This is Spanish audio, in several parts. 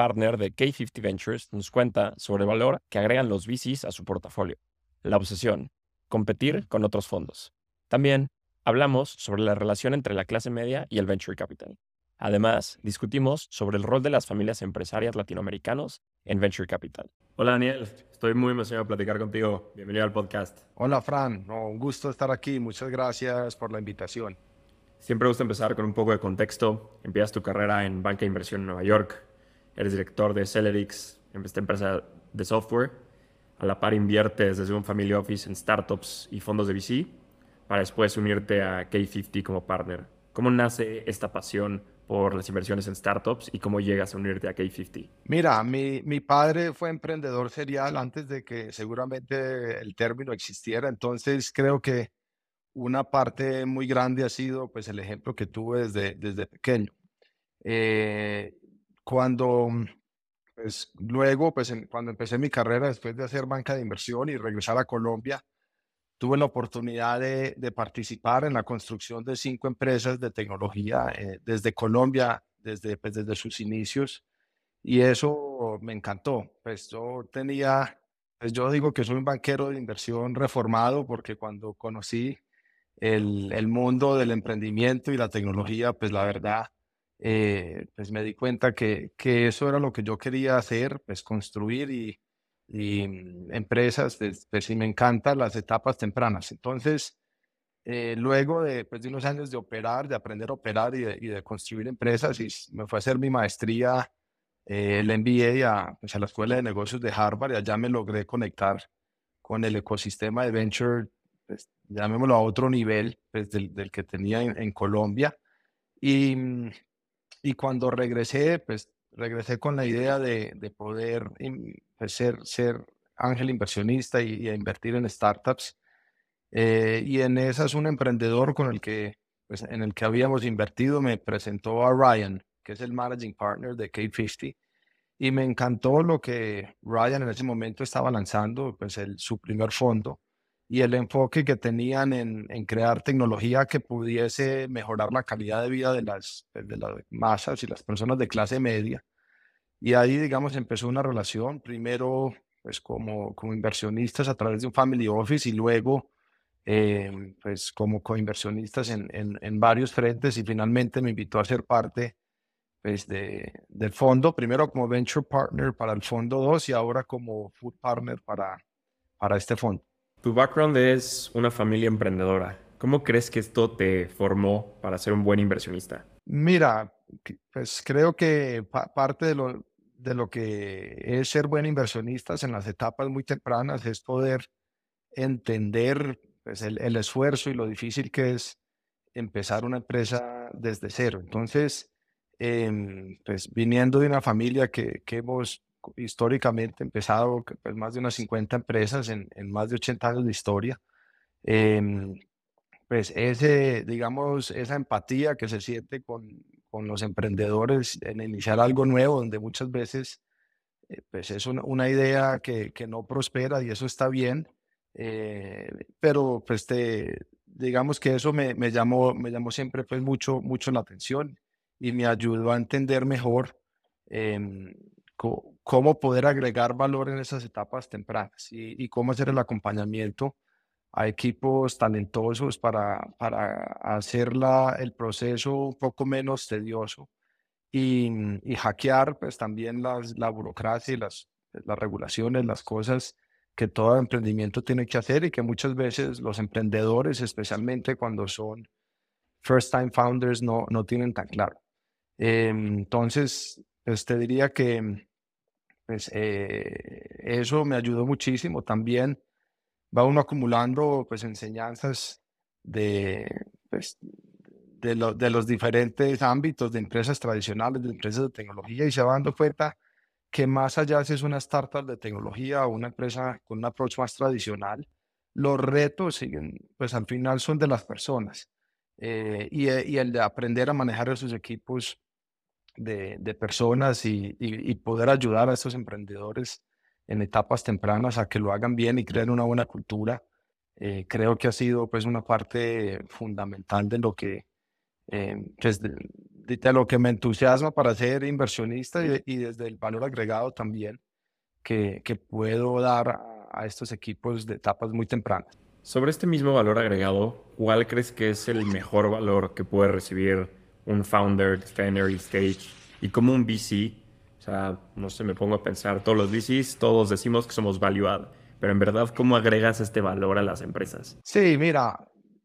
partner de K50 Ventures, nos cuenta sobre el valor que agregan los VCs a su portafolio, la obsesión, competir con otros fondos. También hablamos sobre la relación entre la clase media y el venture capital. Además, discutimos sobre el rol de las familias empresarias latinoamericanos en venture capital. Hola Daniel, estoy muy emocionado de platicar contigo. Bienvenido al podcast. Hola Fran, un gusto estar aquí. Muchas gracias por la invitación. Siempre gusta empezar con un poco de contexto. Empiezas tu carrera en banca de inversión en Nueva York, eres director de Celerix, esta empresa de software. A la par inviertes desde un family office en startups y fondos de VC para después unirte a K50 como partner. ¿Cómo nace esta pasión por las inversiones en startups y cómo llegas a unirte a K50? Mira, mi, mi padre fue emprendedor serial antes de que seguramente el término existiera, entonces creo que una parte muy grande ha sido pues el ejemplo que tuve desde, desde pequeño. Eh, cuando, mm, pues luego, pues cuando empecé mi carrera después de hacer banca de inversión y regresar a Colombia, tuve la oportunidad de, de participar en la construcción de cinco empresas de tecnología eh, desde Colombia, desde, pues, desde sus inicios, y eso me encantó. Pues yo tenía, pues yo digo que soy un banquero de inversión reformado porque cuando conocí el, el mundo del emprendimiento y la tecnología, pues la verdad, eh, pues me di cuenta que, que, eso era lo que yo quería hacer, pues construir y, y mm, empresas, pues, pues sí me encantan las etapas tempranas. Entonces, eh, luego de, pues, de unos años de operar, de aprender a operar y de, y de construir empresas, y me fue a hacer mi maestría, eh, el MBA a, pues, a la Escuela de Negocios de Harvard y allá me logré conectar con el ecosistema de venture, pues, llamémoslo a otro nivel pues, del, del que tenía en, en Colombia. Y, mm, y cuando regresé, pues regresé con la idea de, de poder pues, ser, ser ángel inversionista y, y invertir en startups. Eh, y en esas un emprendedor con el que, pues, en el que habíamos invertido me presentó a Ryan, que es el managing partner de K50. Y me encantó lo que Ryan en ese momento estaba lanzando, pues el, su primer fondo y el enfoque que tenían en, en, crear tecnología que pudiese mejorar la calidad de vida de las, pues, de las masas y las personas de clase media. Y ahí, digamos, empezó una relación, primero pues como, como inversionistas a través de un family office y luego eh, pues como coinversionistas en, en, en, varios frentes y finalmente me invitó a ser parte pues de, del fondo, primero como venture partner para el fondo 2 y ahora como food partner para, para este fondo. Tu background es una familia emprendedora. ¿Cómo crees que esto te formó para ser un buen inversionista? Mira, pues creo que pa parte de lo, de lo que es ser buen inversionista en las etapas muy tempranas es poder entender pues, el, el, esfuerzo y lo difícil que es empezar una empresa desde cero. Entonces, eh, pues viniendo de una familia que, que hemos históricamente empezado pues, más de unas 50 empresas en, en, más de 80 años de historia. Eh, pues ese, digamos, esa empatía que se siente con, con, los emprendedores en iniciar algo nuevo, donde muchas veces eh, pues es una, una idea que, que, no prospera y eso está bien, eh, pero pues te, digamos que eso me, me, llamó, me llamó siempre pues mucho, mucho la atención y me ayudó a entender mejor em, cómo poder agregar valor en esas etapas tempranas y, y, cómo hacer el acompañamiento a equipos talentosos para, para hacer la, el proceso un poco menos tedioso y, y hackear pues también las, la burocracia y las, las regulaciones, las cosas que todo emprendimiento tiene que hacer y que muchas veces los emprendedores, especialmente cuando son first time founders, no, no tienen tan claro. Eh, entonces, pues te diría que pues eh, eso me ayudó muchísimo. También va uno acumulando pues enseñanzas de, pues, de, lo, de los diferentes ámbitos de empresas tradicionales, de empresas de tecnología y se va dando cuenta que más allá si es una startup de tecnología o una empresa con un approach más tradicional, los retos siguen, pues al final son de las personas. Eh, y, el de aprender a manejar esos equipos de, personas y, poder ayudar a estos emprendedores en etapas tempranas a que lo hagan bien y creen una buena cultura, eh, creo que ha sido pues una parte fundamental de lo que, eh, pues, de, lo que me entusiasma para ser inversionista y, desde el valor agregado también que, que puedo dar a, a estos equipos de etapas muy tempranas. Sobre este mismo valor agregado, ¿cuál crees que es el mejor valor que puede recibir un founder early stage y como un VC? O sea, no sé, me pongo a pensar, todos los VCs, todos decimos que somos value add, pero en verdad, ¿cómo agregas este valor a las empresas? Sí, mira,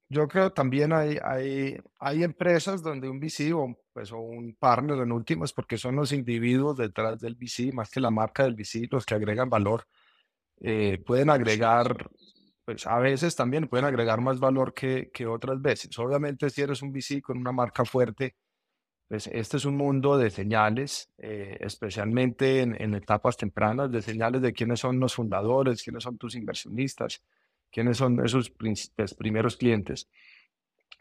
yo creo también hay, hay, hay empresas donde un VC o, pues, o un partner en últimas, porque son los individuos detrás del VC, más que la marca del VC, los que agregan valor. Eh, pueden agregar, pues a veces también pueden agregar más valor que, que otras veces. Obviamente si eres un VC con una marca fuerte, pues este es un mundo de señales, eh, especialmente en, en, etapas tempranas, de señales de quiénes son los fundadores, quiénes son tus inversionistas, quiénes son esos pues, primeros clientes.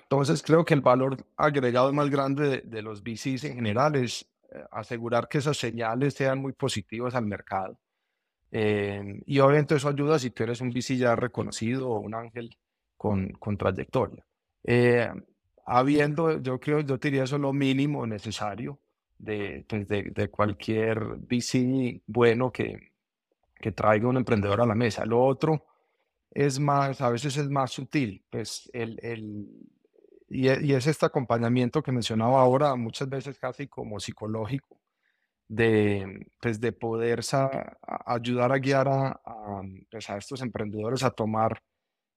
Entonces creo que el valor agregado más grande de, de los VCs en general es eh, asegurar que esas señales sean muy positivas al mercado Em, y obviamente eso ayuda si tú eres un VC ya reconocido o un ángel con, con trayectoria. Eh, habiendo, yo creo, yo diría eso lo mínimo necesario de, pues, de, de, cualquier VC bueno que, que traiga un emprendedor a la mesa. Lo otro es más, a veces es más sutil, pues el, el, y, y es este acompañamiento que mencionaba ahora, muchas veces casi como psicológico, de, pues de poder ayudar a guiar a, pues a, estos emprendedores a tomar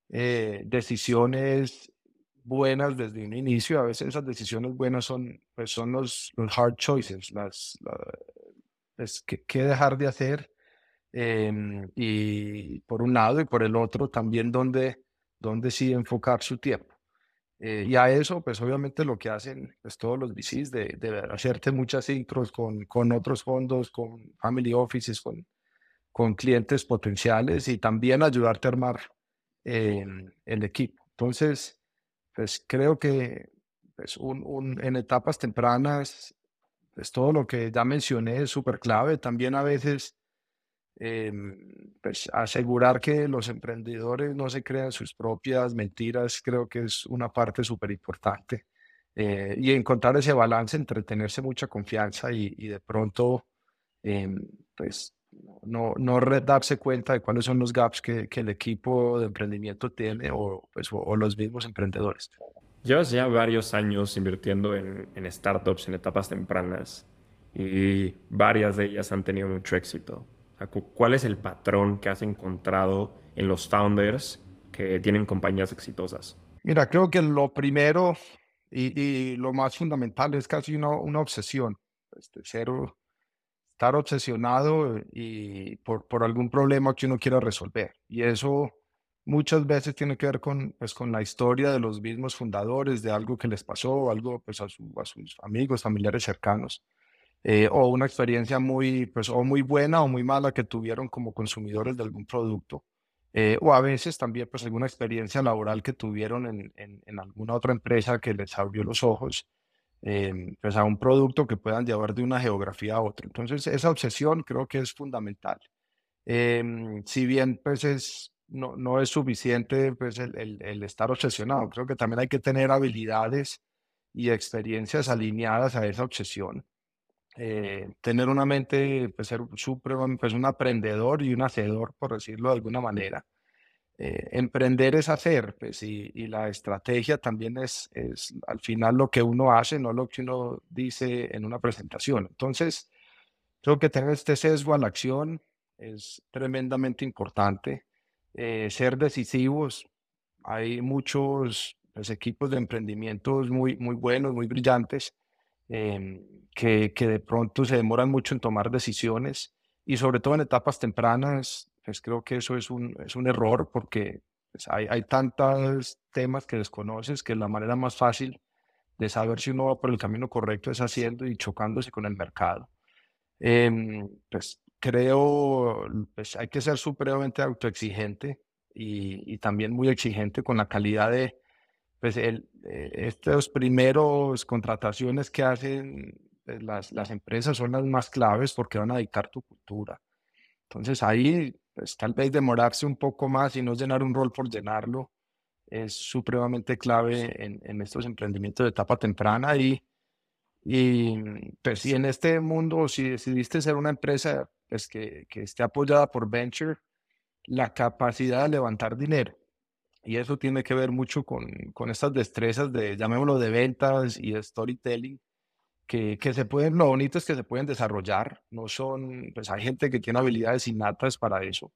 eh, decisiones buenas desde un inicio. A veces esas decisiones buenas son, pues son los, los hard choices, las, pues, qué dejar de hacer. Em, y por un lado y por el otro también dónde, dónde sí enfocar su tiempo. Eh, y a eso, pues obviamente lo que hacen pues, todos los VCs de, de hacerte muchas intros con, con otros fondos, con family offices, con, con clientes potenciales y también ayudarte a armar eh, el equipo. Entonces, pues creo que pues, un, un, en etapas tempranas, pues todo lo que ya mencioné es súper clave. También a veces Em, pues asegurar que los emprendedores no se crean sus propias mentiras, creo que es una parte súper importante. Eh, y encontrar ese balance entre tenerse mucha confianza y, y de pronto, eh, pues, no, no darse cuenta de cuáles son los gaps que, que el equipo de emprendimiento tiene o, pues, o, los mismos emprendedores. Llevas ya varios años invirtiendo en, en startups en etapas tempranas y varias de ellas han tenido mucho éxito. ¿Cuál es el patrón que has encontrado en los founders que tienen compañías exitosas? Mira, creo que lo primero y, lo más fundamental es casi una, una obsesión. Este, cero, estar obsesionado y por, por algún problema que uno quiera resolver. Y eso muchas veces tiene que ver con, pues, con la historia de los mismos fundadores, de algo que les pasó, algo pues, a, a sus amigos, familiares cercanos. Eh, o una experiencia muy, pues, o muy buena o muy mala que tuvieron como consumidores de algún producto. Eh, o a veces también pues alguna experiencia laboral que tuvieron en, en, alguna otra empresa que les abrió los ojos eh, pues a un producto que puedan llevar de una geografía a otra. Entonces esa obsesión creo que es fundamental. Em, si bien pues es, no, no es suficiente pues el, el, el, estar obsesionado, creo que también hay que tener habilidades y experiencias alineadas a esa obsesión. Eh, tener una mente, pues ser pues un aprendedor y un hacedor, por decirlo de alguna manera. Eh, emprender es hacer, pues, y, y, la estrategia también es, es al final lo que uno hace, no lo que uno dice en una presentación. Entonces, creo que tener este sesgo a la acción es tremendamente importante. Eh, ser decisivos, hay muchos pues, equipos de emprendimientos muy, muy buenos, muy brillantes, Em, que, que, de pronto se demoran mucho en tomar decisiones y sobre todo en etapas tempranas, pues creo que eso es un, es un error porque pues hay, hay tantos temas que desconoces que la manera más fácil de saber si uno va por el camino correcto es haciendo y chocándose con el mercado. Em, pues creo, pues hay que ser supremamente autoexigente y, y también muy exigente con la calidad de, pues el, eh, estos primeros contrataciones que hacen pues, las, las empresas son las más claves porque van a dictar tu cultura. Entonces ahí, pues tal vez demorarse un poco más y no llenar un rol por llenarlo es supremamente clave en, en estos emprendimientos de etapa temprana y, y pues si en este mundo, si decidiste ser una empresa pues, que, que esté apoyada por venture, la capacidad de levantar dinero. Y eso tiene que ver mucho con, con estas destrezas de, llamémoslo, de ventas y de storytelling, que, que se pueden, lo bonito es que se pueden desarrollar, no son, pues hay gente que tiene habilidades innatas para eso.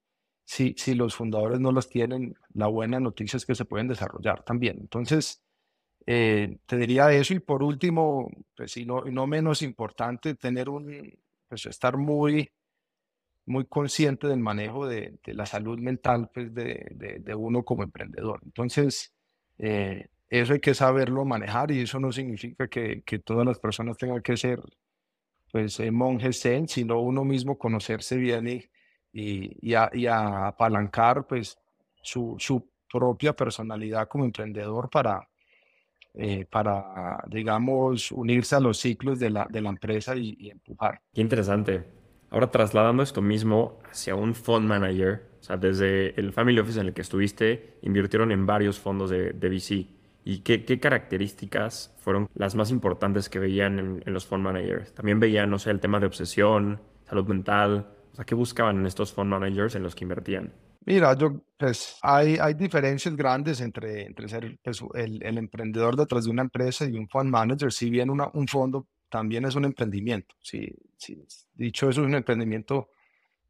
Si, si los fundadores no las tienen, la buena noticia es que se pueden desarrollar también. Entonces, eh, te diría eso y por último, pues y no, y no menos importante, tener un, pues estar muy, muy consciente del manejo de, de la salud mental pues de, de, de, uno como emprendedor. Entonces, eh, eso hay que saberlo manejar y eso no significa que, que todas las personas tengan que ser pues eh, monjes zen, sino uno mismo conocerse bien y, y, y, a, y a apalancar pues su, su propia personalidad como emprendedor para, eh, para, digamos, unirse a los ciclos de la, de la empresa y, y, empujar. Qué interesante. Ahora trasladando esto mismo hacia un fund manager, o sea, desde el family office en el que estuviste, invirtieron en varios fondos de, VC. ¿Y qué, características fueron las más importantes que veían en, los fund managers? También veían, no sé, el tema de obsesión, salud mental. O sea, ¿qué buscaban en estos fund managers en los que invertían? Mira, yo, pues hay, hay diferencias grandes entre, entre ser pues, el, emprendedor detrás de una empresa y un fund manager. Si bien un fondo también es un emprendimiento. Si, si, dicho eso, es un emprendimiento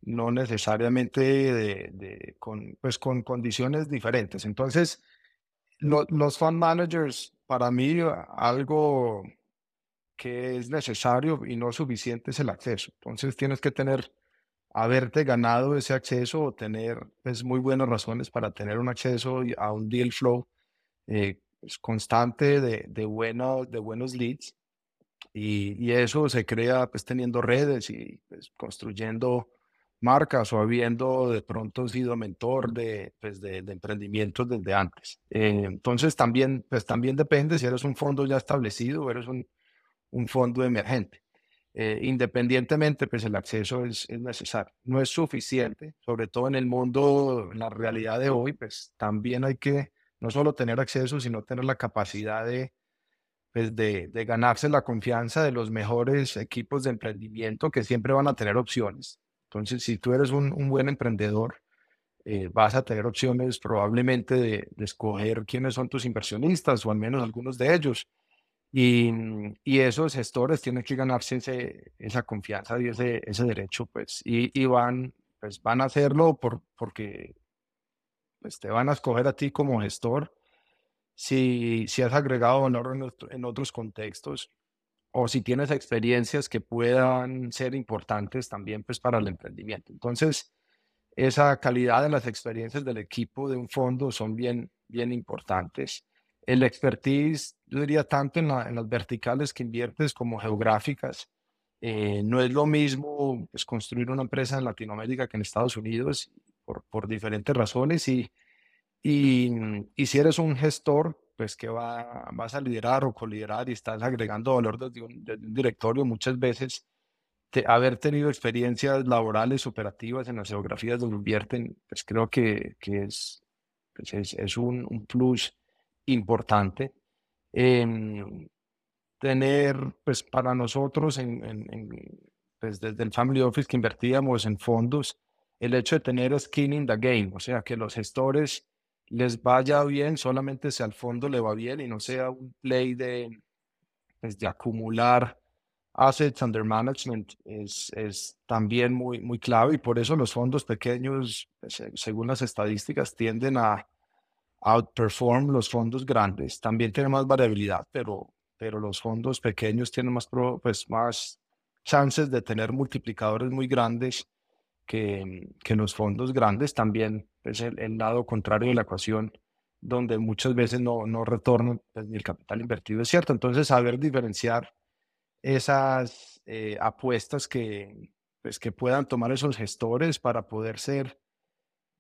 no necesariamente de, de, con, pues, con condiciones diferentes. Entonces, lo, los fund managers, para mí, algo que es necesario y no suficiente es el acceso. Entonces, tienes que tener haberte ganado ese acceso o tener pues, muy buenas razones para tener un acceso a un deal flow eh, pues, constante de, de, bueno, de buenos leads. Y, eso se crea pues teniendo redes y pues, construyendo marcas o habiendo de pronto sido mentor de, pues, de, de emprendimientos desde antes. Eh, entonces también, pues también depende si eres un fondo ya establecido o eres un, un fondo emergente. Eh, independientemente, pues el acceso es, es, necesario. No es suficiente, sobre todo en el mundo, en la realidad de hoy, pues también hay que no solo tener acceso, sino tener la capacidad de, pues, de, de ganarse la confianza de los mejores equipos de emprendimiento que siempre van a tener opciones. Entonces, si tú eres un, un buen emprendedor, eh, vas a tener opciones probablemente de, de escoger quiénes son tus inversionistas o al menos algunos de ellos y, mm, y, esos gestores tienen que ganarse ese, esa confianza y ese, ese derecho, pues, y, y, van, pues, van a hacerlo por, porque pues, te van a escoger a ti como gestor si, si has agregado valor en, en otros contextos o si tienes experiencias que puedan ser importantes también pues, para el emprendimiento. Entonces, esa calidad de las experiencias del equipo de un fondo son bien, bien importantes el expertise, yo diría tanto en, la, en las verticales que inviertes como geográficas. Eh, no es lo mismo pues, construir una empresa en Latinoamérica que en Estados Unidos por, por diferentes razones y, y, y, si eres un gestor pues que va, vas a liderar o coliderar y estás agregando valor desde un, desde un directorio muchas veces te, haber tenido experiencias laborales operativas en las geografías donde invierten pues creo que, que es, pues es, es un, un plus importante. Eh, tener, pues para nosotros, en, en, en, pues desde el Family Office que invertíamos en fondos, el hecho de tener skin in the game, o sea, que los gestores les vaya bien solamente si al fondo le va bien y no sea un play de, pues, de acumular assets under management es, es también muy, muy clave y por eso los fondos pequeños, pues, según las estadísticas, tienden a, outperform los fondos grandes. También tiene más variabilidad, pero, pero los fondos pequeños tienen más, pues, más chances de tener multiplicadores muy grandes que, que los fondos grandes. También es el, lado contrario de la ecuación, donde muchas veces no, no retornan pues, ni el capital invertido. Es cierto, entonces saber diferenciar esas eh, apuestas que, pues, que puedan tomar esos gestores para poder ser,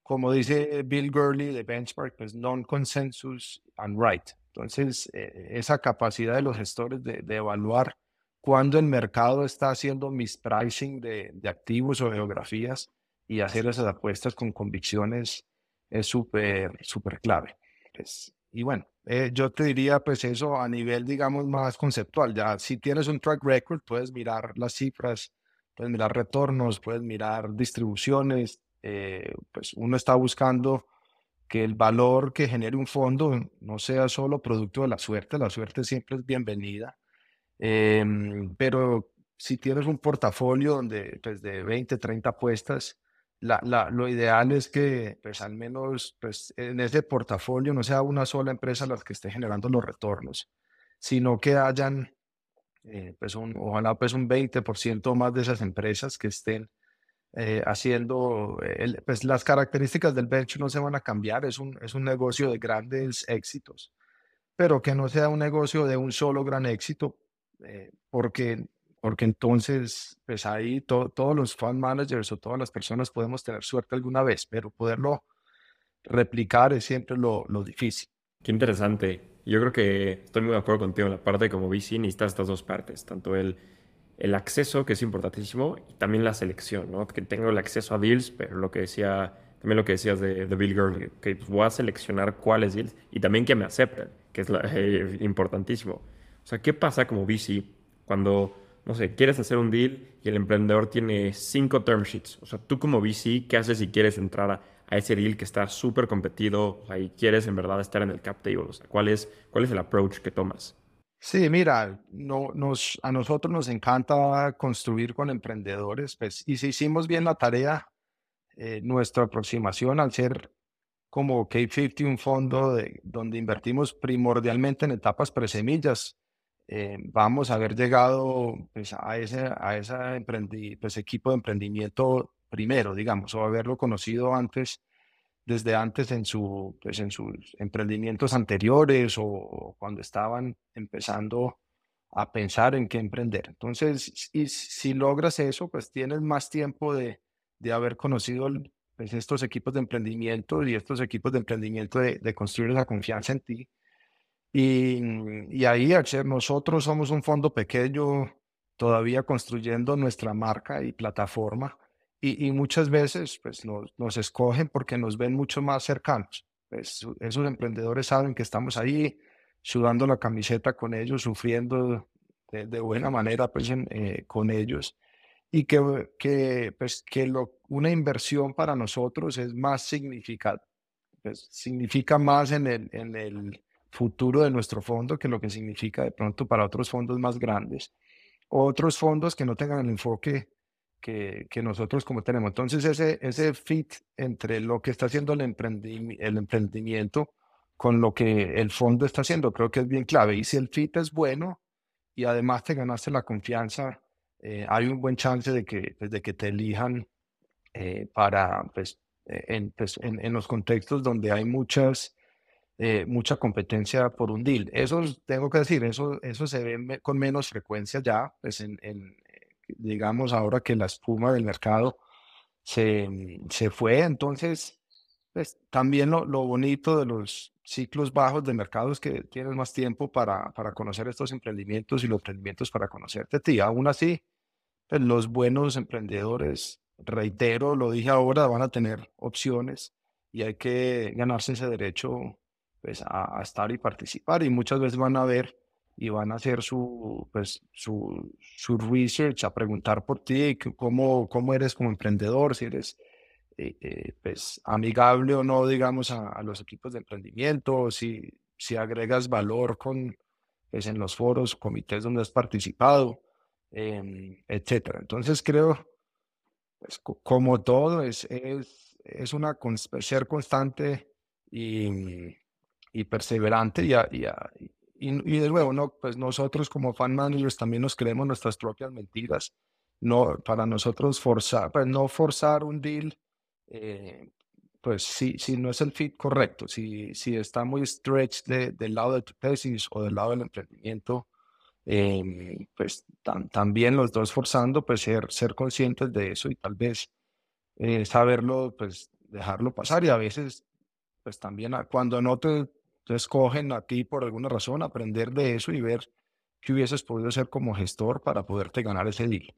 como dice Bill Gurley de Benchmark, pues non-consensus and right. Entonces, eh, esa capacidad de los gestores de, evaluar cuándo el mercado está haciendo mispricing de, de activos o geografías y hacer esas apuestas con convicciones es súper, súper clave. Pues, y bueno, eh, yo te diría pues eso a nivel, digamos, más conceptual. Ya si tienes un track record, puedes mirar las cifras, puedes mirar retornos, puedes mirar distribuciones. Eh, pues uno está buscando que el valor que genere un fondo no sea solo producto de la suerte, la suerte siempre es bienvenida, em, pero si tienes un portafolio donde, pues, de 20, 30 apuestas, la, lo ideal es que pues al menos pues, en ese portafolio no sea una sola empresa la que esté generando los retornos, sino que hayan eh, pues un, ojalá pues un 20% más de esas empresas que estén eh, haciendo, pues las características del venture no se van a cambiar, es un, es un negocio de grandes éxitos, pero que no sea un negocio de un solo gran éxito, eh, porque porque entonces, pues ahí todos los fund managers o todas las personas podemos tener suerte alguna vez, pero poderlo replicar es siempre lo, lo difícil. Qué interesante. Yo creo que estoy muy de acuerdo contigo en la parte de como VC necesitas estas dos partes, tanto el, el acceso, que es importantísimo, y también la selección, ¿no? Que tengo el acceso a deals, pero lo que decía, también lo que decías de, de Bill Gurley, que pues voy a seleccionar cuáles deals y también que me acepten, que es eh, importantísimo. O sea, ¿qué pasa como VC cuando no sé, quieres hacer un deal y el emprendedor tiene cinco term sheets. O sea, tú como VC, ¿qué haces si quieres entrar a, ese deal que está súper competido y quieres en verdad estar en el cap table? O sea, ¿cuál es, cuál es el approach que tomas? Sí, mira, no, nos, a nosotros nos encanta construir con emprendedores, pues, y si hicimos bien la tarea, eh, nuestra aproximación al ser como K50, un fondo de, donde invertimos primordialmente en etapas presemillas, eh, vamos a haber llegado pues, a ese, a ese pues, equipo de emprendimiento primero, digamos, o haberlo conocido antes, desde antes en, su, pues, en sus emprendimientos anteriores o cuando estaban empezando a pensar en qué emprender. Entonces, y, si logras eso, pues tienes más tiempo de, de haber conocido pues, estos equipos de emprendimiento y estos equipos de emprendimiento de, de construir esa confianza en ti y, y ahí, nosotros somos un fondo pequeño, todavía construyendo nuestra marca y plataforma, y, y muchas veces pues, nos, nos, escogen porque nos ven mucho más cercanos. Pues, esos emprendedores saben que estamos ahí sudando la camiseta con ellos, sufriendo de, de buena manera pues, eh, con ellos, y que, que, pues, que lo, una inversión para nosotros es más significativa, pues, significa más en el, en el futuro de nuestro fondo que lo que significa de pronto para otros fondos más grandes, otros fondos que no tengan el enfoque que, que nosotros como tenemos. Entonces ese, ese fit entre lo que está haciendo el, el emprendimiento con lo que el fondo está haciendo creo que es bien clave. Y si el fit es bueno y además te ganaste la confianza, eh, hay un buen chance de que, pues, de que te elijan eh, para, pues, eh, en, pues, en, en, los contextos donde hay muchas eh, mucha competencia por un deal. Eso tengo que decir, eso, eso se ve con menos frecuencia ya, pues en, en, digamos ahora que la espuma del mercado se, se fue, entonces pues, también lo, lo, bonito de los ciclos bajos de mercado es que tienes más tiempo para, para conocer estos emprendimientos y los emprendimientos para conocerte a ti. Aún así, pues, los buenos emprendedores, reitero, lo dije ahora, van a tener opciones y hay que ganarse ese derecho pues, a, estar y participar y muchas veces van a ver y van a hacer su, pues, su, su research, a preguntar por ti, cómo, cómo eres como emprendedor, si eres eh, eh, pues, amigable o no, digamos, a, los equipos de emprendimiento, si, si agregas valor con, pues, en los foros, comités donde has participado, eh, etcétera. Entonces creo, pues, como todo, es, es, es una ser constante y, y perseverante y, y, y, de nuevo, no, pues nosotros como fan managers también nos creemos nuestras propias mentiras. No, para nosotros forzar, pues no forzar un deal, eh, pues si, si no es el fit correcto, si, si está muy stretch de, del lado de tu tesis o del lado del emprendimiento, em, pues también los dos forzando, pues ser, ser conscientes de eso y tal vez eh, saberlo, pues dejarlo pasar y a veces, pues también cuando no te, te escogen a ti por alguna razón, aprender de eso y ver qué hubieses podido hacer como gestor para poderte ganar ese deal.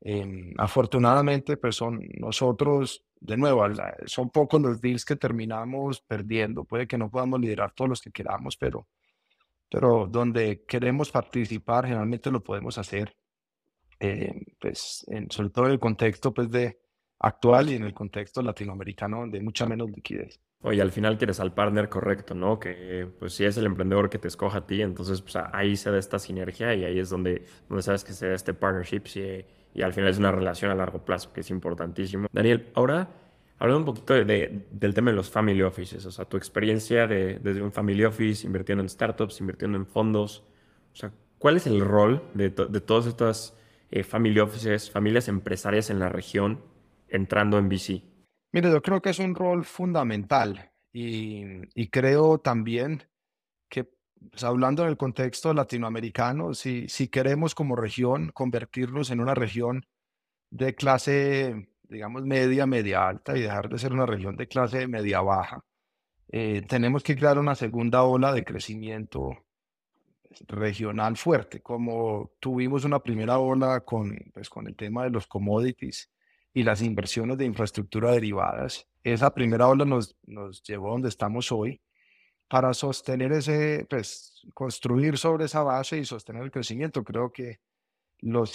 Em, afortunadamente, pues son nosotros, de nuevo, son pocos los deals que terminamos perdiendo. Puede que no podamos liderar todos los que queramos, pero, pero donde queremos participar, generalmente lo podemos hacer, eh, pues, en, sobre todo en el contexto pues, de actual y en el contexto latinoamericano, donde hay mucha menos liquidez. Oye, al final quieres al partner correcto, ¿no? Que pues si es el emprendedor que te escoja a ti, entonces pues, ahí se da esta sinergia y ahí es donde, donde sabes que se da este partnership y al final es una relación a largo plazo, que es importantísimo. Daniel, ahora hablando un poquito de, del tema de los family offices, o sea, tu experiencia de, desde un family office, invirtiendo en startups, invirtiendo en fondos, o sea, ¿cuál es el rol de, de todas estas eh, family offices, familias empresarias en la región entrando en VC? Mire, yo creo que es un rol fundamental y, y creo también que pues, hablando en el contexto latinoamericano, si, si queremos como región convertirnos en una región de clase, digamos, media, media alta y dejar de ser una región de clase media baja, eh, tenemos que crear una segunda ola de crecimiento regional fuerte, como tuvimos una primera ola con, pues, con el tema de los commodities y las inversiones de infraestructura derivadas. Esa primera ola nos, nos llevó a donde estamos hoy para sostener ese, pues, construir sobre esa base y sostener el crecimiento. Creo que los,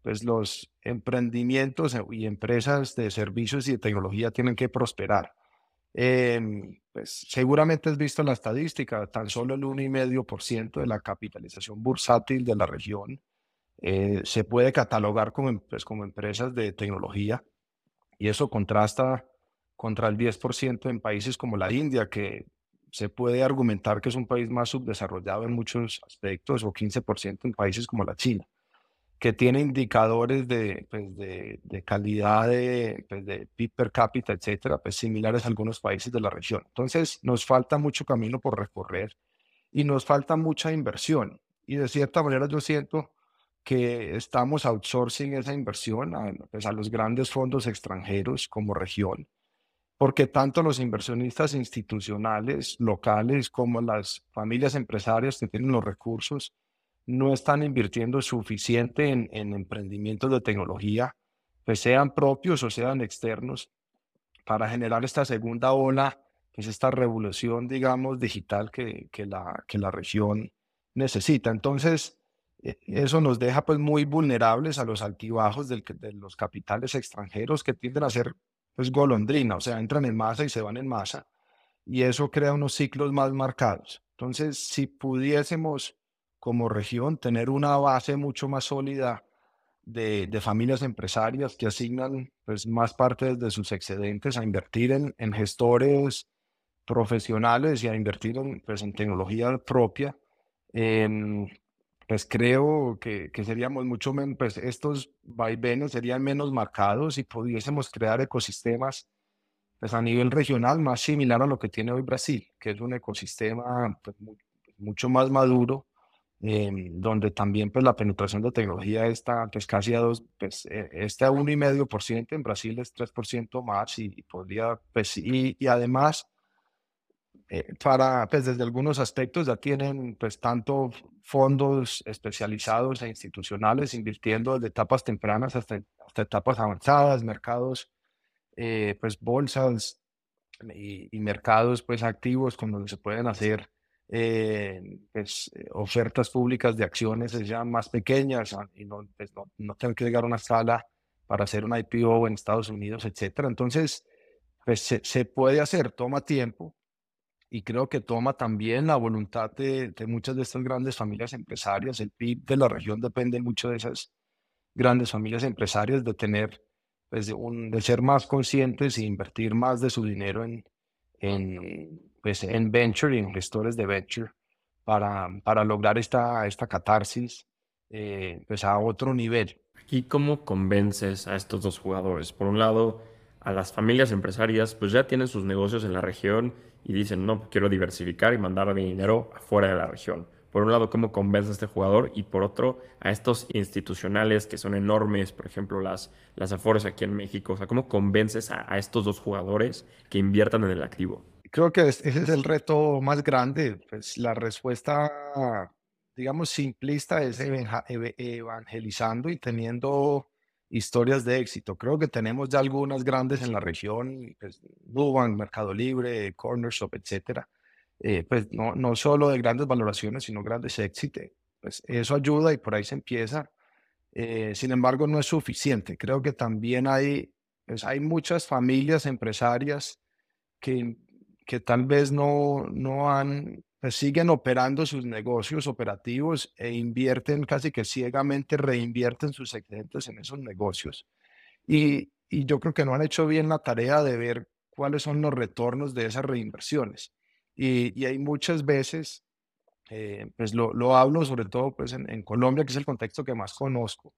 pues, los emprendimientos y empresas de servicios y de tecnología tienen que prosperar. Em, pues seguramente has visto la estadística, tan solo el 1,5% de la capitalización bursátil de la región eh, se puede catalogar como, em, pues, como empresas de tecnología y eso contrasta contra el 10% en países como la India, que se puede argumentar que es un país más subdesarrollado en muchos aspectos, o 15% en países como la China, que tiene indicadores de, pues calidad de, pues PIB per cápita, etcétera, pues similares a algunos países de la región. Entonces, nos falta mucho camino por recorrer y nos falta mucha inversión. Y de cierta manera yo siento que estamos outsourcing esa inversión a, pues a los grandes fondos extranjeros como región porque tanto los inversionistas institucionales, locales, como las familias empresarias que tienen los recursos, no están invirtiendo suficiente en, emprendimientos de tecnología, pues sean propios o sean externos, para generar esta segunda ola, pues esta revolución, digamos, digital que, la, que la región necesita. Entonces, eso nos deja pues muy vulnerables a los altibajos de los capitales extranjeros que tienden a ser pues golondrina, o sea, entran en masa y se van en masa, y eso crea unos ciclos más marcados. Entonces, si pudiésemos como región tener una base mucho más sólida de, familias empresarias que asignan pues, más parte de sus excedentes a invertir en, gestores profesionales y a invertir en, pues, en tecnología propia, em, pues creo que, que seríamos mucho menos, pues estos vaivenes serían menos marcados y pudiésemos crear ecosistemas pues a nivel regional más similar a lo que tiene hoy Brasil, que es un ecosistema pues, mucho más maduro, em, donde también pues la penetración de tecnología está pues casi a dos, pues e, este a uno y medio por ciento, en Brasil es 3% más y, y podría, pues y, y además eh, para, pues desde algunos aspectos ya tienen pues tanto fondos especializados e institucionales invirtiendo desde etapas tempranas hasta, hasta etapas avanzadas, mercados, eh, pues bolsas y, mercados pues activos con donde se pueden hacer eh, pues, ofertas públicas de acciones ya más pequeñas ah, y no, pues, no, no tener que llegar a una sala para hacer un IPO en Estados Unidos, etcétera. Entonces, pues se, se puede hacer, toma tiempo, y creo que toma también la voluntad de, muchas de estas grandes familias empresarias. El PIB de la región depende mucho de esas grandes familias empresarias, de tener, pues, de, un, de ser más conscientes e invertir más de su dinero en, en, pues, en venture y en gestores de venture para, para lograr esta, esta catarsis eh, pues, a otro nivel. ¿Y cómo convences a estos dos jugadores? Por un lado, a las familias empresarias, pues ya tienen sus negocios en la región y dicen, no, quiero diversificar y mandar dinero afuera de la región. por un lado, cómo convence a este jugador y por otro, a estos institucionales que son enormes, por ejemplo, las, las Afores aquí en México. O sea, cómo convences a, estos dos jugadores que inviertan en el activo. Creo que ese es el reto más grande. Pues la respuesta, digamos, simplista es evangelizando y teniendo historias de éxito. Creo que tenemos ya algunas grandes en la región, pues, Nubank, Mercado Libre, Corner Shop, etcétera eh, pues no, no solo de grandes valoraciones, sino grandes éxitos. Pues eso ayuda y por ahí se empieza. Eh, sin embargo, no es suficiente. Creo que también hay, pues hay muchas familias empresarias que, que tal vez no, no han, pues siguen operando sus negocios operativos e invierten casi que ciegamente, reinvierten sus excedentes en esos negocios. Y, y yo creo que no han hecho bien la tarea de ver cuáles son los retornos de esas reinversiones. Y, hay muchas veces, eh, pues lo, lo, hablo sobre todo pues en, Colombia, que es el contexto que más conozco,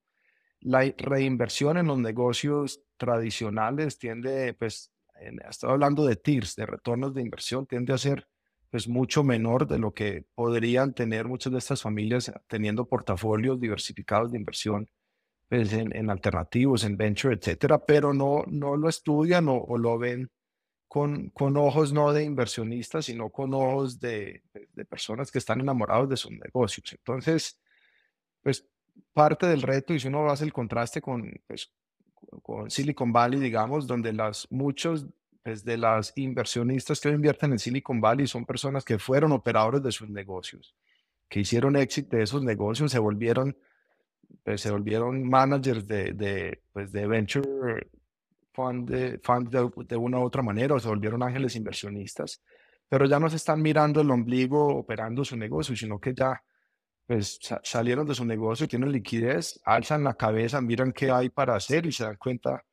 la reinversión en los negocios tradicionales tiende, pues, en, estoy hablando de TIRS, de retornos de inversión, tiende a ser pues mucho menor de lo que podrían tener muchas de estas familias teniendo portafolios diversificados de inversión pues, en, en alternativos, en venture, etcétera, pero no, no lo estudian o, o lo ven con, con ojos no de inversionistas, sino con ojos de, de, personas que están enamorados de sus negocios. Entonces, pues parte del reto, y si uno hace el contraste con, pues, con Silicon Valley, digamos, donde las, muchos pues, de las inversionistas que invierten en Silicon Valley son personas que fueron operadores de sus negocios, que hicieron éxito de esos negocios, se volvieron, pues, se volvieron managers de, de, pues, de venture fund de, de, una u otra manera se volvieron ángeles inversionistas, pero ya no se están mirando el ombligo operando su negocio, sino que ya pues salieron de su negocio, tienen liquidez, alzan la cabeza, miran qué hay para hacer y se dan cuenta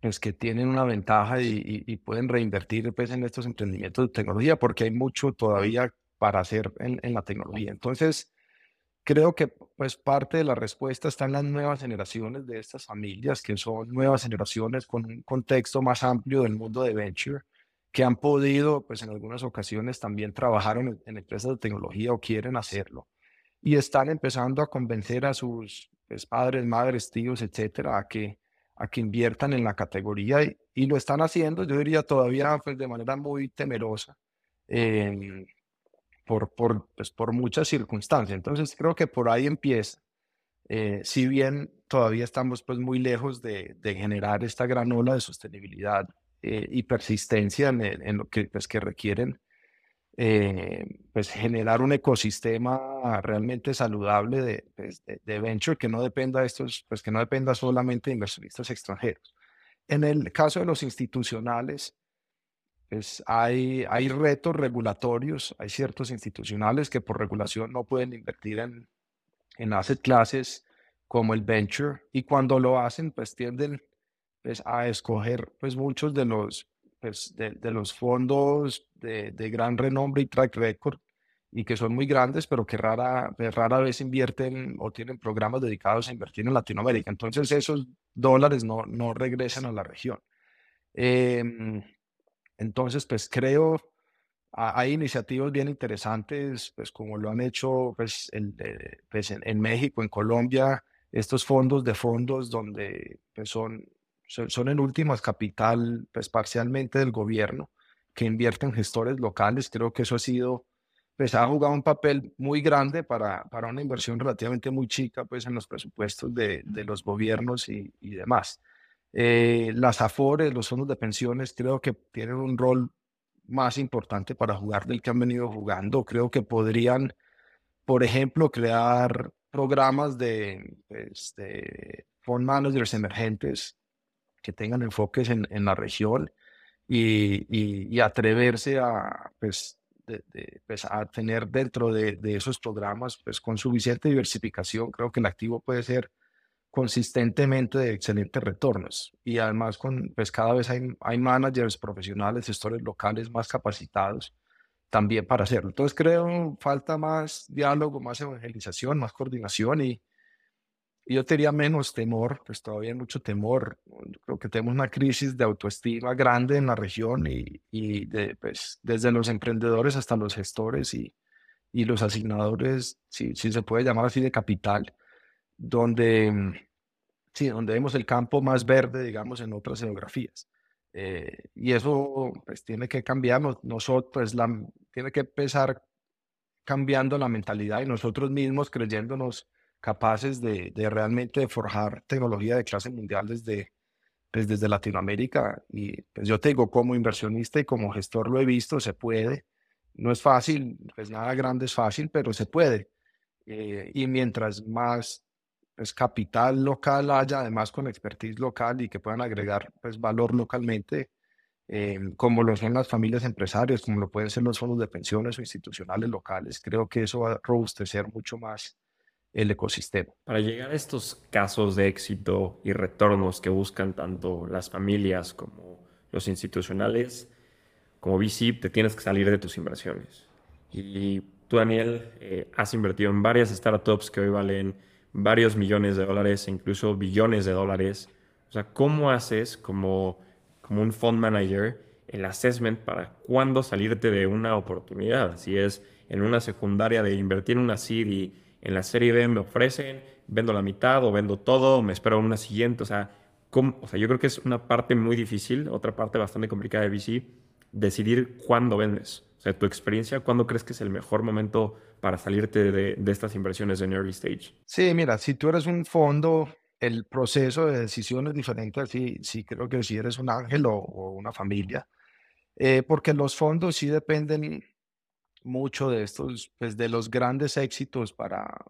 pues que tienen una ventaja y, pueden reinvertir pues, en estos emprendimientos de tecnología porque hay mucho todavía para hacer en, en la tecnología. Entonces, Creo que pues parte de la respuesta está en las nuevas generaciones de estas familias, que son nuevas generaciones con un contexto más amplio del mundo de venture, que han podido pues en algunas ocasiones también trabajar en, empresas de tecnología o quieren hacerlo. Y están empezando a convencer a sus pues, padres, madres, tíos, etcétera, a que, a que inviertan en la categoría y, lo están haciendo, yo diría todavía pues, de manera muy temerosa. Eh, por, por, pues, por muchas circunstancias. Entonces creo que por ahí empieza. Eh, si bien todavía estamos pues muy lejos de, de generar esta gran ola de sostenibilidad eh, y persistencia en, en, lo que, pues, que requieren eh, pues generar un ecosistema realmente saludable de, pues, de, de, venture que no dependa de estos, pues que no dependa solamente de inversionistas extranjeros. En el caso de los institucionales, pues hay, hay retos regulatorios, hay ciertos institucionales que por regulación no pueden invertir en, en asset classes como el venture y cuando lo hacen pues tienden pues, a escoger pues muchos de los, de, de los fondos de, gran renombre y track record y que son muy grandes pero que rara, pues, rara vez invierten o tienen programas dedicados a invertir en Latinoamérica. Entonces esos dólares no, no regresan a la región. Eh, entonces, pues creo, hay iniciativas bien interesantes, pues como lo han hecho pues, pues en, México, en Colombia, estos fondos de fondos donde pues, son, son en últimas capital pues parcialmente del gobierno que invierten gestores locales. Creo que eso ha sido, pues ha jugado un papel muy grande para, para una inversión relativamente muy chica pues en los presupuestos de, de los gobiernos y, y demás. Eh, las AFORES, los fondos de pensiones, creo que tienen un rol más importante para jugar del que han venido jugando. Creo que podrían, por ejemplo, crear programas de, pues, de fund managers emergentes que tengan enfoques en, en la región y, y, atreverse a, pues, pues, a tener dentro de, de, esos programas, pues con suficiente diversificación, creo que el activo puede ser consistentemente de excelentes retornos. Y además, con, pues cada vez hay, hay managers profesionales, gestores locales más capacitados también para hacerlo. Entonces creo falta más diálogo, más evangelización, más coordinación y, y yo diría menos temor, pues todavía hay mucho temor. Yo creo que tenemos una crisis de autoestima grande en la región y, y de, pues, desde los emprendedores hasta los gestores y, y los asignadores, si, si se puede llamar así, de capital, donde, mm, sí, donde vemos el campo más verde, digamos, en otras geografías. Eh, y eso pues tiene que cambiar, nosotros, pues, la, tiene que empezar cambiando la mentalidad y nosotros mismos creyéndonos capaces de, de realmente forjar tecnología de clase mundial desde, pues, desde Latinoamérica. Y pues yo te digo, como inversionista y como gestor lo he visto, se puede. No es fácil, pues nada grande es fácil, pero se puede. Eh, y mientras más pues, capital local haya, además con expertise local y que puedan agregar pues, valor localmente, eh, como lo son las familias empresarias, como lo pueden ser los fondos de pensiones o institucionales locales. Creo que eso va a robustecer mucho más el ecosistema. Para llegar a estos casos de éxito y retornos que buscan tanto las familias como los institucionales, como VC, te tienes que salir de tus inversiones. Y tú, Daniel, eh, has invertido en varias startups que hoy valen varios millones de dólares, incluso billones de dólares. O sea, ¿cómo haces como, como un fund manager el assessment para cuándo salirte de una oportunidad? Si es en una secundaria de invertir en una seed y en la serie B me ofrecen, vendo la mitad o vendo todo, me espero una siguiente. O sea, o sea, yo creo que es una parte muy difícil, otra parte bastante complicada de VC, decidir cuándo vendes. O sea, tu experiencia, ¿cuándo crees que es el mejor momento para salirte de, estas inversiones en early stage? Sí, mira, si tú eres un fondo, el proceso de decisión es diferente. Sí, sí creo que si eres un ángel o, una familia, eh, porque los fondos sí dependen mucho de estos, pues de los grandes éxitos para,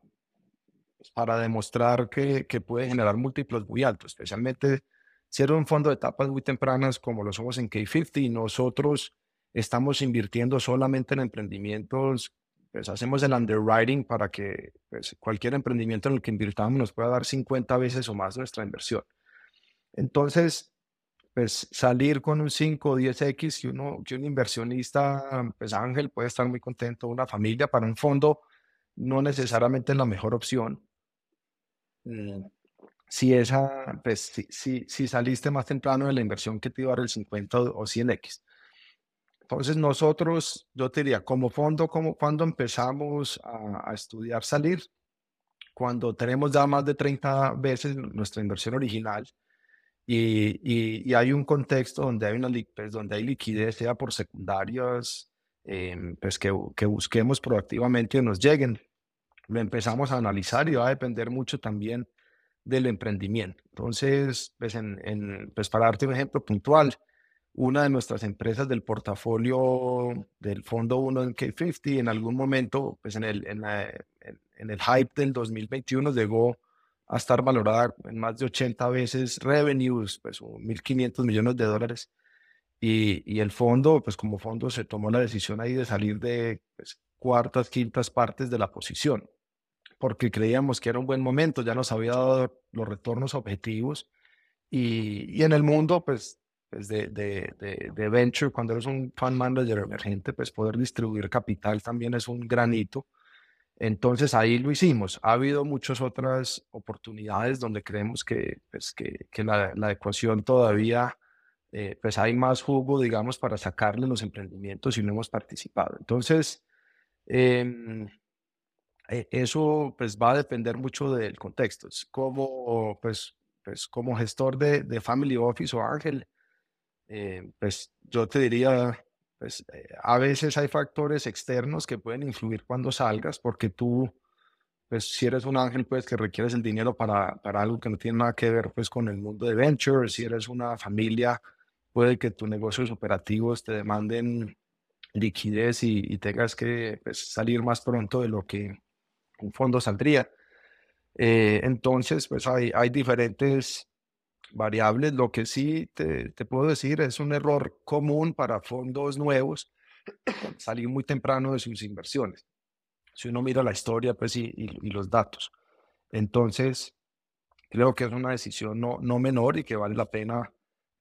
pues, para demostrar que, que puede generar múltiplos muy altos, especialmente si eres un fondo de etapas muy tempranas como lo somos en K50, nosotros estamos invirtiendo solamente en emprendimientos pues hacemos el underwriting para que pues, cualquier emprendimiento en el que invirtamos nos pueda dar 50 veces o más nuestra inversión. Entonces, pues salir con un 5 o 10x que, uno, que un inversionista, pues Ángel, puede estar muy contento, una familia para un fondo no necesariamente es la mejor opción. Mm, si, esa, pues, si, si, si saliste más temprano de la inversión que te iba a dar el 50 o 100x. Entonces nosotros, yo te diría, como fondo, como cuando empezamos a, estudiar salir, cuando tenemos ya más de 30 veces nuestra inversión original y, y, hay un contexto donde hay, una, pues, donde hay liquidez, sea por secundarias, em, pues que, que busquemos proactivamente y nos lleguen. Lo empezamos a analizar y va a depender mucho también del emprendimiento. Entonces, pues, en, en, pues para darte un ejemplo puntual, una de nuestras empresas del portafolio del Fondo 1 en K50 en algún momento, pues en el, en, en, el hype del 2021 llegó a estar valorada en más de 80 veces revenues, pues 1.500 millones de dólares. Y, y, el fondo, pues como fondo se tomó la decisión ahí de salir de pues, cuartas, quintas partes de la posición, porque creíamos que era un buen momento, ya nos había dado los retornos objetivos. Y, y en el mundo, pues pues, de, de, de, venture, cuando eres un fund manager emergente, pues poder distribuir capital también es un granito. Entonces ahí lo hicimos. Ha habido muchas otras oportunidades donde creemos que, pues, que, que la, la, ecuación todavía, eh, pues hay más jugo, digamos, para sacarle los emprendimientos y no hemos participado. Entonces, em, e, eso pues va a depender mucho del contexto. Como, pues, pues como gestor de, de Family Office o Ángel, eh, pues yo te diría, pues eh, a veces hay factores externos que pueden influir cuando salgas, porque tú, pues si eres un ángel, pues que requieres el dinero para, para algo que no tiene nada que ver pues con el mundo de ventures, si eres una familia, puede que tus negocios operativos te demanden liquidez y, tengas que pues, salir más pronto de lo que un fondo saldría. Eh, entonces, pues hay, hay diferentes variables. Lo que sí te, puedo decir es un error común para fondos nuevos salir muy temprano de sus inversiones. Si uno mira la historia pues, y, los datos. Entonces, creo que es una decisión no, no menor y que vale la pena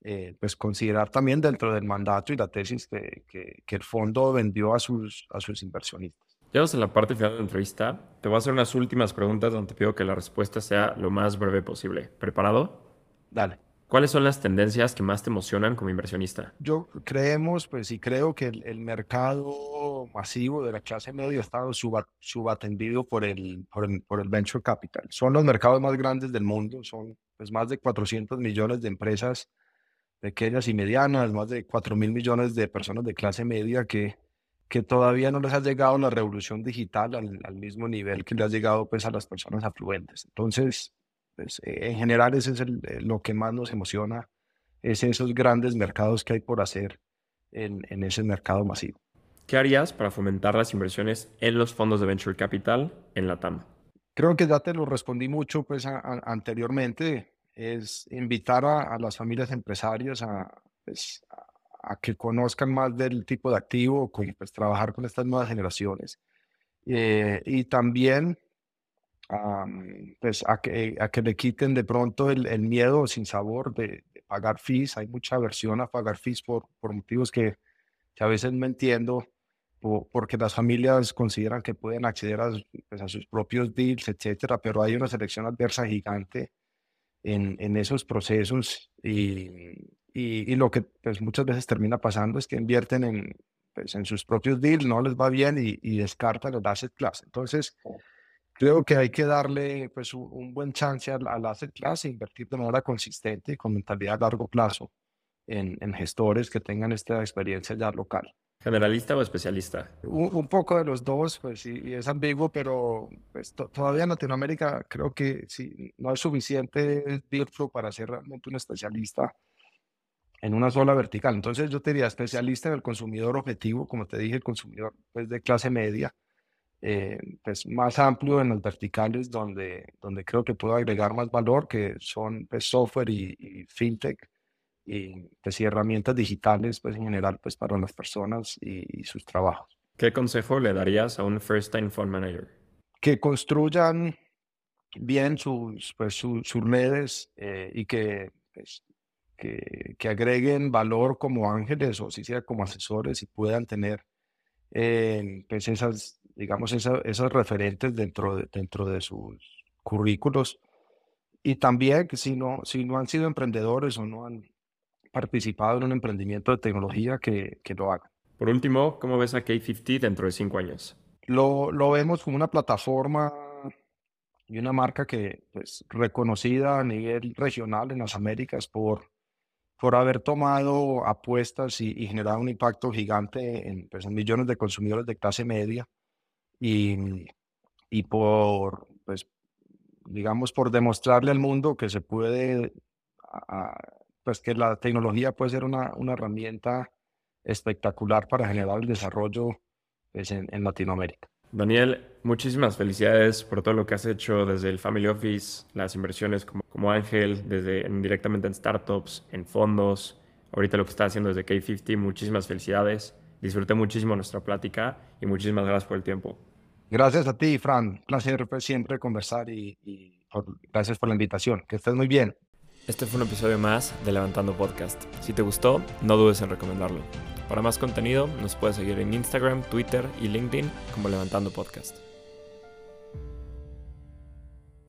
eh, pues considerar también dentro del mandato y la tesis que, que, el fondo vendió a sus, a sus inversionistas. Llegamos a la parte final de la entrevista. Te voy a hacer unas últimas preguntas donde te pido que la respuesta sea lo más breve posible. ¿Preparado? Dale. ¿Cuáles son las tendencias que más te emocionan como inversionista? Yo creemos, pues, y creo que el, mercado masivo de la clase media ha estado subatendido por el, por el, por el venture capital. Son los mercados más grandes del mundo, son pues, más de 400 millones de empresas pequeñas y medianas, más de 4 mil millones de personas de clase media que, que todavía no les ha llegado la revolución digital al, al mismo nivel que le ha llegado pues, a las personas afluentes. Entonces, pues, eh, en general, ese es eh, lo que más nos emociona, es esos grandes mercados que hay por hacer en, en ese mercado masivo. ¿Qué harías para fomentar las inversiones en los fondos de Venture Capital en la TAM? Creo que ya te lo respondí mucho pues, anteriormente, es invitar a, las familias empresarias pues, a, a, que conozcan más del tipo de activo, con, pues, trabajar con estas nuevas generaciones. Eh, y también pues a que, a que le quiten de pronto el, el miedo sin sabor de, pagar fees. Hay mucha aversión a pagar fees por, por motivos que, que a veces no entiendo, porque las familias consideran que pueden acceder a, pues, a, sus propios deals, etcétera, pero hay una selección adversa gigante en, en esos procesos y, y, y, lo que pues, muchas veces termina pasando es que invierten en, pues, en sus propios deals, no les va bien y, y descartan el asset class. Entonces, creo que hay que darle pues, un, buen chance al, al, asset class e invertir de manera consistente y con mentalidad a largo plazo en, en gestores que tengan esta experiencia ya local. ¿Generalista o especialista? Un, poco de los dos, pues y, es ambiguo, pero pues, todavía en Latinoamérica creo que sí, no es suficiente deal flow para ser realmente un especialista en una sola vertical. Entonces yo te diría especialista en el consumidor objetivo, como te dije, el consumidor pues, de clase media, eh, pues más amplio en las verticales donde, donde creo que puedo agregar más valor, que son pues, software y, fintech y, pues, y herramientas digitales pues, en general pues, para las personas y, sus trabajos. ¿Qué consejo le darías a un first time fund manager? Que construyan bien sus, pues, sus redes eh, y que, pues, que, que, agreguen valor como ángeles o si sea como asesores y puedan tener eh, pues esas digamos, esos referentes dentro de, dentro de sus currículos. Y también que si no, si no han sido emprendedores o no han participado en un emprendimiento de tecnología, que, que lo hagan. Por último, ¿cómo ves a K50 dentro de cinco años? Lo, lo vemos como una plataforma y una marca que pues reconocida a nivel regional en las Américas por, por haber tomado apuestas y, y generado un impacto gigante en, pues, en millones de consumidores de clase media y, y por, pues, digamos, por demostrarle al mundo que se puede, pues que la tecnología puede ser una, una herramienta espectacular para generar el desarrollo pues, en, Latinoamérica. Daniel, muchísimas felicidades por todo lo que has hecho desde el Family Office, las inversiones como, como Ángel, desde directamente en startups, en fondos, ahorita lo que está haciendo desde K50, muchísimas felicidades. Disfruté muchísimo nuestra plática y muchísimas gracias por el tiempo. Gracias a ti, Fran. Placer siempre conversar y, gracias por la invitación. Que estés muy bien. Este fue un episodio más de Levantando Podcast. Si te gustó, no dudes en recomendarlo. Para más contenido, nos puedes seguir en Instagram, Twitter y LinkedIn como Levantando Podcast.